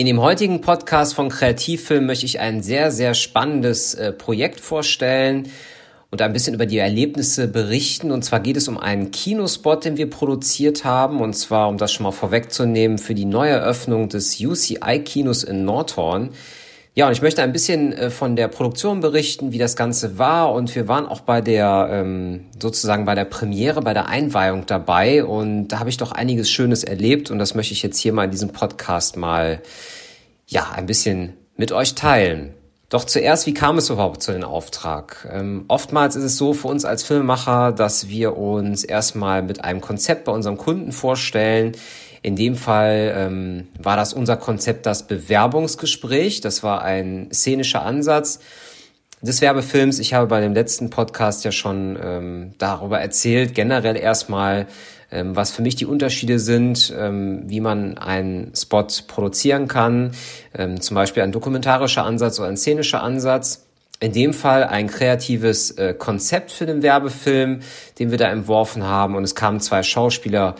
In dem heutigen Podcast von Kreativfilm möchte ich ein sehr, sehr spannendes äh, Projekt vorstellen und ein bisschen über die Erlebnisse berichten. Und zwar geht es um einen Kinospot, den wir produziert haben. Und zwar, um das schon mal vorwegzunehmen, für die Neueröffnung des UCI-Kinos in Nordhorn. Ja, und ich möchte ein bisschen äh, von der Produktion berichten, wie das Ganze war. Und wir waren auch bei der, ähm, sozusagen bei der Premiere, bei der Einweihung dabei. Und da habe ich doch einiges Schönes erlebt. Und das möchte ich jetzt hier mal in diesem Podcast mal, ja, ein bisschen mit euch teilen. Doch zuerst, wie kam es überhaupt zu dem Auftrag? Ähm, oftmals ist es so für uns als Filmemacher, dass wir uns erstmal mit einem Konzept bei unserem Kunden vorstellen, in dem Fall ähm, war das unser Konzept das Bewerbungsgespräch. Das war ein szenischer Ansatz des Werbefilms. Ich habe bei dem letzten Podcast ja schon ähm, darüber erzählt, generell erstmal, ähm, was für mich die Unterschiede sind, ähm, wie man einen Spot produzieren kann, ähm, zum Beispiel ein dokumentarischer Ansatz oder ein szenischer Ansatz. In dem Fall ein kreatives äh, Konzept für den Werbefilm, den wir da entworfen haben und es kamen zwei Schauspieler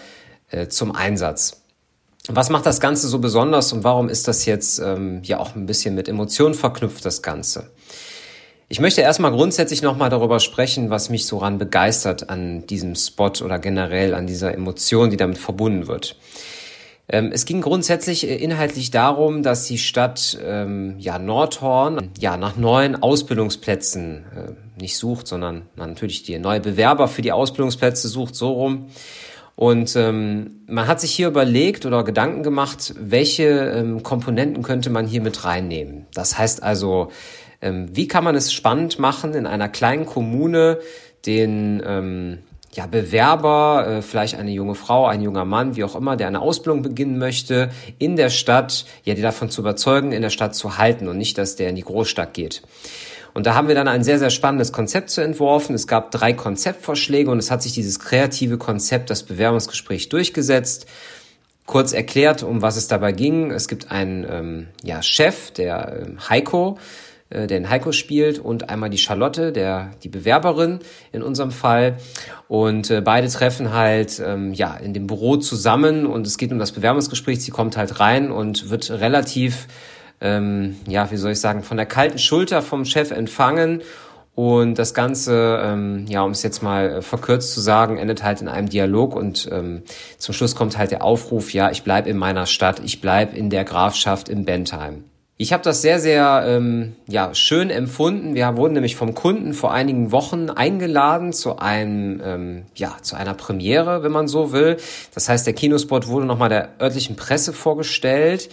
äh, zum Einsatz. Was macht das Ganze so besonders und warum ist das jetzt ähm, ja auch ein bisschen mit Emotionen verknüpft, das Ganze? Ich möchte erstmal grundsätzlich nochmal darüber sprechen, was mich so ran begeistert an diesem Spot oder generell an dieser Emotion, die damit verbunden wird. Ähm, es ging grundsätzlich äh, inhaltlich darum, dass die Stadt ähm, ja Nordhorn ja nach neuen Ausbildungsplätzen äh, nicht sucht, sondern natürlich die neue Bewerber für die Ausbildungsplätze sucht so rum. Und ähm, man hat sich hier überlegt oder Gedanken gemacht, welche ähm, Komponenten könnte man hier mit reinnehmen. Das heißt also, ähm, wie kann man es spannend machen, in einer kleinen Kommune den ähm, ja, Bewerber, äh, vielleicht eine junge Frau, ein junger Mann, wie auch immer, der eine Ausbildung beginnen möchte, in der Stadt, ja, die davon zu überzeugen, in der Stadt zu halten und nicht, dass der in die Großstadt geht. Und da haben wir dann ein sehr, sehr spannendes Konzept zu entworfen. Es gab drei Konzeptvorschläge und es hat sich dieses kreative Konzept, das Bewerbungsgespräch, durchgesetzt. Kurz erklärt, um was es dabei ging. Es gibt einen ähm, ja, Chef, der ähm, Heiko, äh, der den Heiko spielt und einmal die Charlotte, der die Bewerberin in unserem Fall. Und äh, beide treffen halt ähm, ja in dem Büro zusammen und es geht um das Bewerbungsgespräch. Sie kommt halt rein und wird relativ ähm, ja, wie soll ich sagen, von der kalten Schulter vom Chef empfangen. Und das Ganze, ähm, ja, um es jetzt mal verkürzt zu sagen, endet halt in einem Dialog und ähm, zum Schluss kommt halt der Aufruf, ja, ich bleib in meiner Stadt, ich bleib in der Grafschaft in Bentheim. Ich habe das sehr, sehr ähm, ja, schön empfunden. Wir wurden nämlich vom Kunden vor einigen Wochen eingeladen zu einem, ähm, ja, zu einer Premiere, wenn man so will. Das heißt, der Kinospot wurde nochmal der örtlichen Presse vorgestellt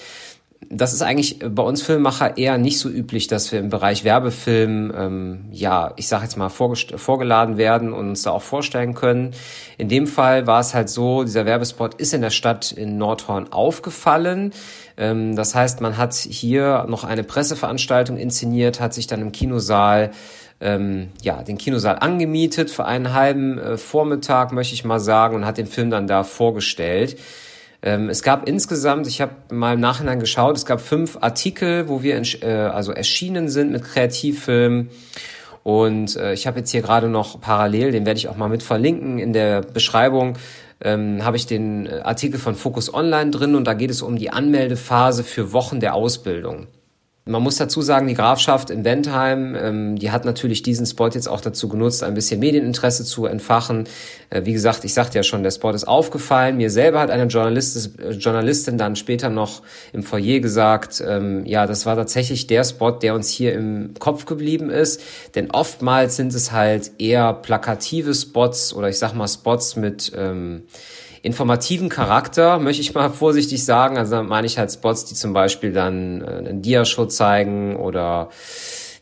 das ist eigentlich bei uns Filmemacher eher nicht so üblich, dass wir im Bereich Werbefilm, ähm, ja, ich sage jetzt mal, vorgeladen werden und uns da auch vorstellen können. In dem Fall war es halt so, dieser Werbespot ist in der Stadt in Nordhorn aufgefallen. Ähm, das heißt, man hat hier noch eine Presseveranstaltung inszeniert, hat sich dann im Kinosaal ähm, ja, den Kinosaal angemietet für einen halben äh, Vormittag, möchte ich mal sagen, und hat den Film dann da vorgestellt. Ähm, es gab insgesamt, ich habe mal im Nachhinein geschaut, es gab fünf Artikel, wo wir äh, also erschienen sind mit Kreativfilmen. Und äh, ich habe jetzt hier gerade noch parallel, den werde ich auch mal mit verlinken in der Beschreibung, ähm, habe ich den äh, Artikel von Focus Online drin und da geht es um die Anmeldephase für Wochen der Ausbildung. Man muss dazu sagen, die Grafschaft in Bentheim, ähm, die hat natürlich diesen Spot jetzt auch dazu genutzt, ein bisschen Medieninteresse zu entfachen. Äh, wie gesagt, ich sagte ja schon, der Spot ist aufgefallen. Mir selber hat eine Journalist, äh, Journalistin dann später noch im Foyer gesagt, ähm, ja, das war tatsächlich der Spot, der uns hier im Kopf geblieben ist. Denn oftmals sind es halt eher plakative Spots oder ich sag mal Spots mit ähm, informativen Charakter, möchte ich mal vorsichtig sagen. Also da meine ich halt Spots, die zum Beispiel dann äh, einen Diashow zeigen oder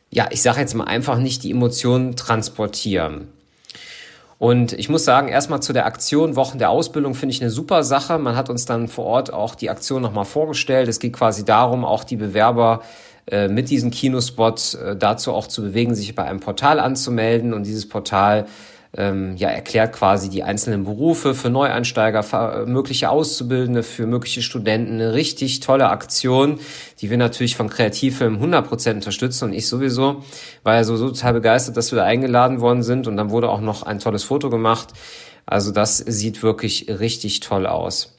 ja, ich sage jetzt mal einfach nicht die Emotionen transportieren. Und ich muss sagen, erstmal zu der Aktion Wochen der Ausbildung finde ich eine super Sache. Man hat uns dann vor Ort auch die Aktion nochmal vorgestellt. Es geht quasi darum, auch die Bewerber äh, mit diesem Kinospot äh, dazu auch zu bewegen, sich bei einem Portal anzumelden. Und dieses Portal ähm, ja, erklärt quasi die einzelnen Berufe für Neueinsteiger, mögliche Auszubildende, für mögliche Studenten. Eine richtig tolle Aktion, die wir natürlich von Kreativfilm 100% unterstützen und ich sowieso, war ja so, so total begeistert, dass wir da eingeladen worden sind und dann wurde auch noch ein tolles Foto gemacht. Also das sieht wirklich richtig toll aus.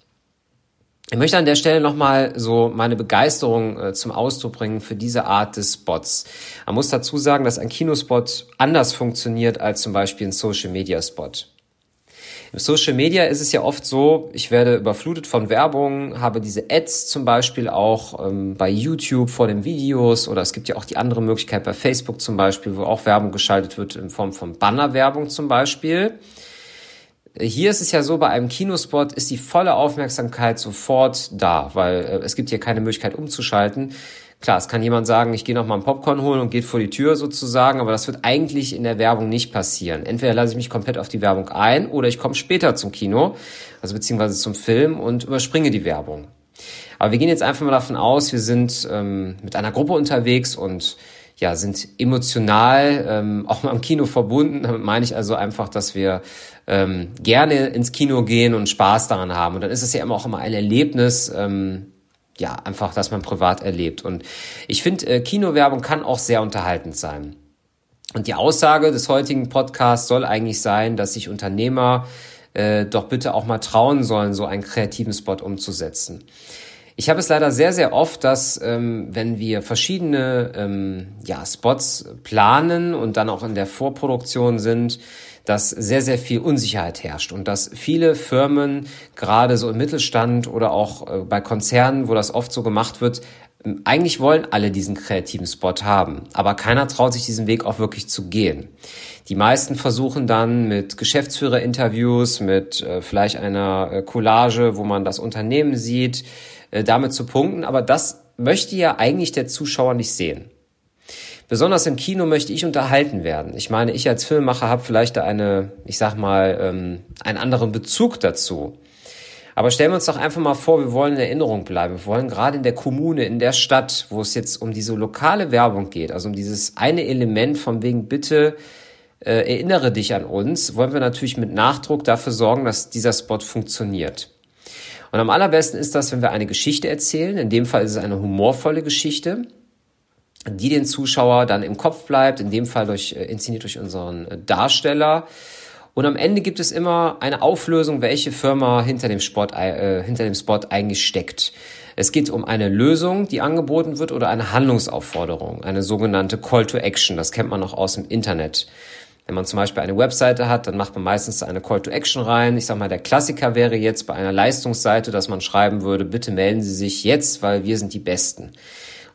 Ich möchte an der Stelle nochmal so meine Begeisterung äh, zum Ausdruck bringen für diese Art des Spots. Man muss dazu sagen, dass ein Kinospot anders funktioniert als zum Beispiel ein Social Media Spot. Im Social Media ist es ja oft so, ich werde überflutet von Werbung, habe diese Ads zum Beispiel auch ähm, bei YouTube vor den Videos oder es gibt ja auch die andere Möglichkeit bei Facebook zum Beispiel, wo auch Werbung geschaltet wird in Form von Bannerwerbung zum Beispiel. Hier ist es ja so, bei einem Kinospot ist die volle Aufmerksamkeit sofort da, weil äh, es gibt hier keine Möglichkeit umzuschalten. Klar, es kann jemand sagen, ich gehe noch mal ein Popcorn holen und geht vor die Tür sozusagen, aber das wird eigentlich in der Werbung nicht passieren. Entweder lasse ich mich komplett auf die Werbung ein oder ich komme später zum Kino, also beziehungsweise zum Film und überspringe die Werbung. Aber wir gehen jetzt einfach mal davon aus, wir sind ähm, mit einer Gruppe unterwegs und ja, sind emotional ähm, auch mal im Kino verbunden. Damit meine ich also einfach, dass wir ähm, gerne ins Kino gehen und Spaß daran haben. Und dann ist es ja immer auch immer ein Erlebnis, ähm, ja, einfach, dass man privat erlebt. Und ich finde, äh, Kinowerbung kann auch sehr unterhaltend sein. Und die Aussage des heutigen Podcasts soll eigentlich sein, dass sich Unternehmer äh, doch bitte auch mal trauen sollen, so einen kreativen Spot umzusetzen. Ich habe es leider sehr, sehr oft, dass ähm, wenn wir verschiedene ähm, ja, Spots planen und dann auch in der Vorproduktion sind, dass sehr, sehr viel Unsicherheit herrscht und dass viele Firmen, gerade so im Mittelstand oder auch äh, bei Konzernen, wo das oft so gemacht wird, ähm, eigentlich wollen alle diesen kreativen Spot haben, aber keiner traut sich diesen Weg auch wirklich zu gehen. Die meisten versuchen dann mit Geschäftsführerinterviews, mit äh, vielleicht einer äh, Collage, wo man das Unternehmen sieht, äh, damit zu punkten, aber das möchte ja eigentlich der Zuschauer nicht sehen. Besonders im Kino möchte ich unterhalten werden. Ich meine, ich als Filmemacher habe vielleicht eine, ich sag mal, ähm, einen anderen Bezug dazu. Aber stellen wir uns doch einfach mal vor, wir wollen in Erinnerung bleiben. Wir wollen gerade in der Kommune, in der Stadt, wo es jetzt um diese lokale Werbung geht, also um dieses eine Element von wegen bitte äh, erinnere dich an uns, wollen wir natürlich mit Nachdruck dafür sorgen, dass dieser Spot funktioniert. Und am allerbesten ist das, wenn wir eine Geschichte erzählen. In dem Fall ist es eine humorvolle Geschichte die den Zuschauer dann im Kopf bleibt, in dem Fall durch, äh, inszeniert durch unseren äh, Darsteller. Und am Ende gibt es immer eine Auflösung, welche Firma hinter dem, Spot, äh, hinter dem Spot eigentlich steckt. Es geht um eine Lösung, die angeboten wird oder eine Handlungsaufforderung, eine sogenannte Call to Action. Das kennt man noch aus dem Internet. Wenn man zum Beispiel eine Webseite hat, dann macht man meistens eine Call to Action rein. Ich sag mal, der Klassiker wäre jetzt bei einer Leistungsseite, dass man schreiben würde, bitte melden Sie sich jetzt, weil wir sind die Besten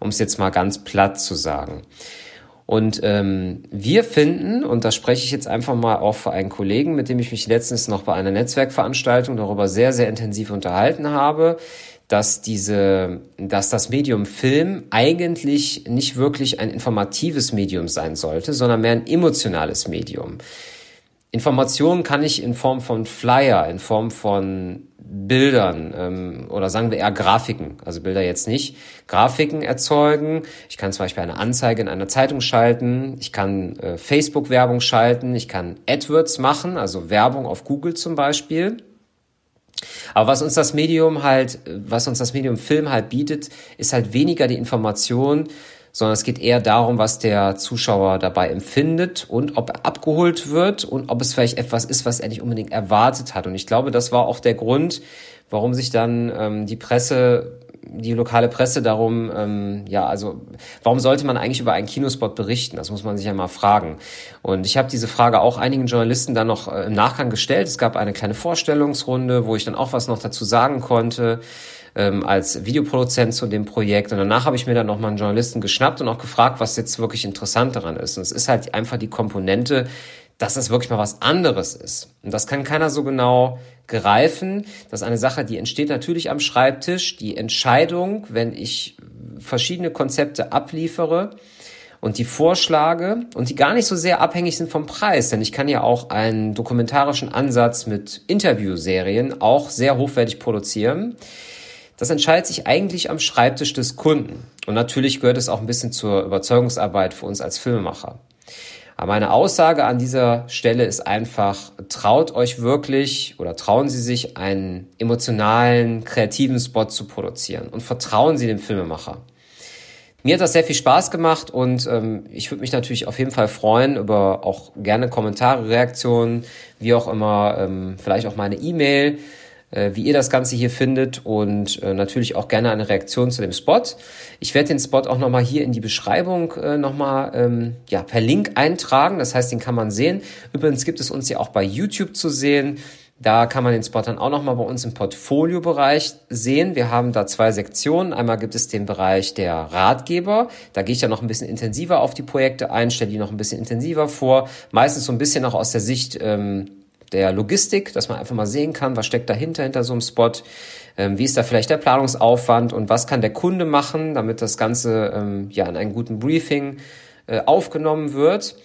um es jetzt mal ganz platt zu sagen. Und ähm, wir finden, und da spreche ich jetzt einfach mal auch für einen Kollegen, mit dem ich mich letztens noch bei einer Netzwerkveranstaltung darüber sehr, sehr intensiv unterhalten habe, dass diese, dass das Medium Film eigentlich nicht wirklich ein informatives Medium sein sollte, sondern mehr ein emotionales Medium. Informationen kann ich in Form von Flyer, in Form von Bildern ähm, oder sagen wir eher Grafiken, also Bilder jetzt nicht, Grafiken erzeugen. Ich kann zum Beispiel eine Anzeige in einer Zeitung schalten, ich kann äh, Facebook-Werbung schalten, ich kann AdWords machen, also Werbung auf Google zum Beispiel. Aber was uns das Medium halt, was uns das Medium Film halt bietet, ist halt weniger die Information, sondern es geht eher darum, was der Zuschauer dabei empfindet und ob er abgeholt wird und ob es vielleicht etwas ist, was er nicht unbedingt erwartet hat. Und ich glaube, das war auch der Grund, warum sich dann ähm, die Presse die lokale Presse darum, ähm, ja, also warum sollte man eigentlich über einen Kinospot berichten? Das muss man sich ja mal fragen. Und ich habe diese Frage auch einigen Journalisten dann noch äh, im Nachgang gestellt. Es gab eine kleine Vorstellungsrunde, wo ich dann auch was noch dazu sagen konnte ähm, als Videoproduzent zu dem Projekt. Und danach habe ich mir dann nochmal einen Journalisten geschnappt und auch gefragt, was jetzt wirklich interessant daran ist. Und es ist halt einfach die Komponente, dass das wirklich mal was anderes ist. Und das kann keiner so genau greifen. Das ist eine Sache, die entsteht natürlich am Schreibtisch. Die Entscheidung, wenn ich verschiedene Konzepte abliefere, und die vorschlage und die gar nicht so sehr abhängig sind vom Preis, denn ich kann ja auch einen dokumentarischen Ansatz mit Interviewserien auch sehr hochwertig produzieren. Das entscheidet sich eigentlich am Schreibtisch des Kunden. Und natürlich gehört es auch ein bisschen zur Überzeugungsarbeit für uns als Filmemacher. Aber meine Aussage an dieser Stelle ist einfach, traut euch wirklich oder trauen Sie sich einen emotionalen, kreativen Spot zu produzieren und vertrauen Sie dem Filmemacher. Mir hat das sehr viel Spaß gemacht und ähm, ich würde mich natürlich auf jeden Fall freuen über auch gerne Kommentare, Reaktionen, wie auch immer, ähm, vielleicht auch meine E-Mail wie ihr das Ganze hier findet und äh, natürlich auch gerne eine Reaktion zu dem Spot. Ich werde den Spot auch nochmal hier in die Beschreibung äh, nochmal ähm, ja, per Link eintragen. Das heißt, den kann man sehen. Übrigens gibt es uns ja auch bei YouTube zu sehen. Da kann man den Spot dann auch nochmal bei uns im Portfolio-Bereich sehen. Wir haben da zwei Sektionen. Einmal gibt es den Bereich der Ratgeber. Da gehe ich dann noch ein bisschen intensiver auf die Projekte ein, stelle die noch ein bisschen intensiver vor. Meistens so ein bisschen auch aus der Sicht ähm, der Logistik, dass man einfach mal sehen kann, was steckt dahinter, hinter so einem Spot. Ähm, wie ist da vielleicht der Planungsaufwand und was kann der Kunde machen, damit das Ganze ähm, ja in einem guten Briefing äh, aufgenommen wird.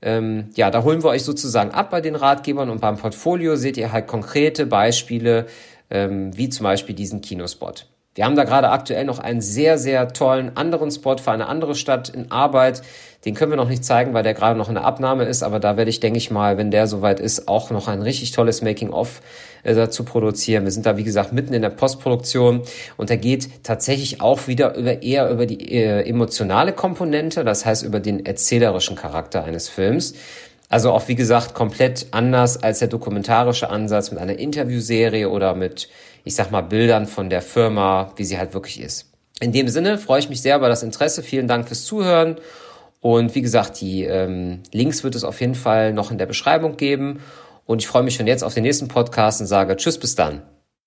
Ähm, ja, da holen wir euch sozusagen ab bei den Ratgebern und beim Portfolio seht ihr halt konkrete Beispiele, ähm, wie zum Beispiel diesen Kinospot. Wir haben da gerade aktuell noch einen sehr, sehr tollen anderen Spot für eine andere Stadt in Arbeit. Den können wir noch nicht zeigen, weil der gerade noch in der Abnahme ist, aber da werde ich, denke ich mal, wenn der soweit ist, auch noch ein richtig tolles Making-of äh, dazu produzieren. Wir sind da, wie gesagt, mitten in der Postproduktion und der geht tatsächlich auch wieder über eher über die äh, emotionale Komponente, das heißt über den erzählerischen Charakter eines Films. Also auch, wie gesagt, komplett anders als der dokumentarische Ansatz mit einer Interviewserie oder mit ich sag mal, Bildern von der Firma, wie sie halt wirklich ist. In dem Sinne freue ich mich sehr über das Interesse. Vielen Dank fürs Zuhören. Und wie gesagt, die ähm, Links wird es auf jeden Fall noch in der Beschreibung geben. Und ich freue mich schon jetzt auf den nächsten Podcast und sage Tschüss, bis dann.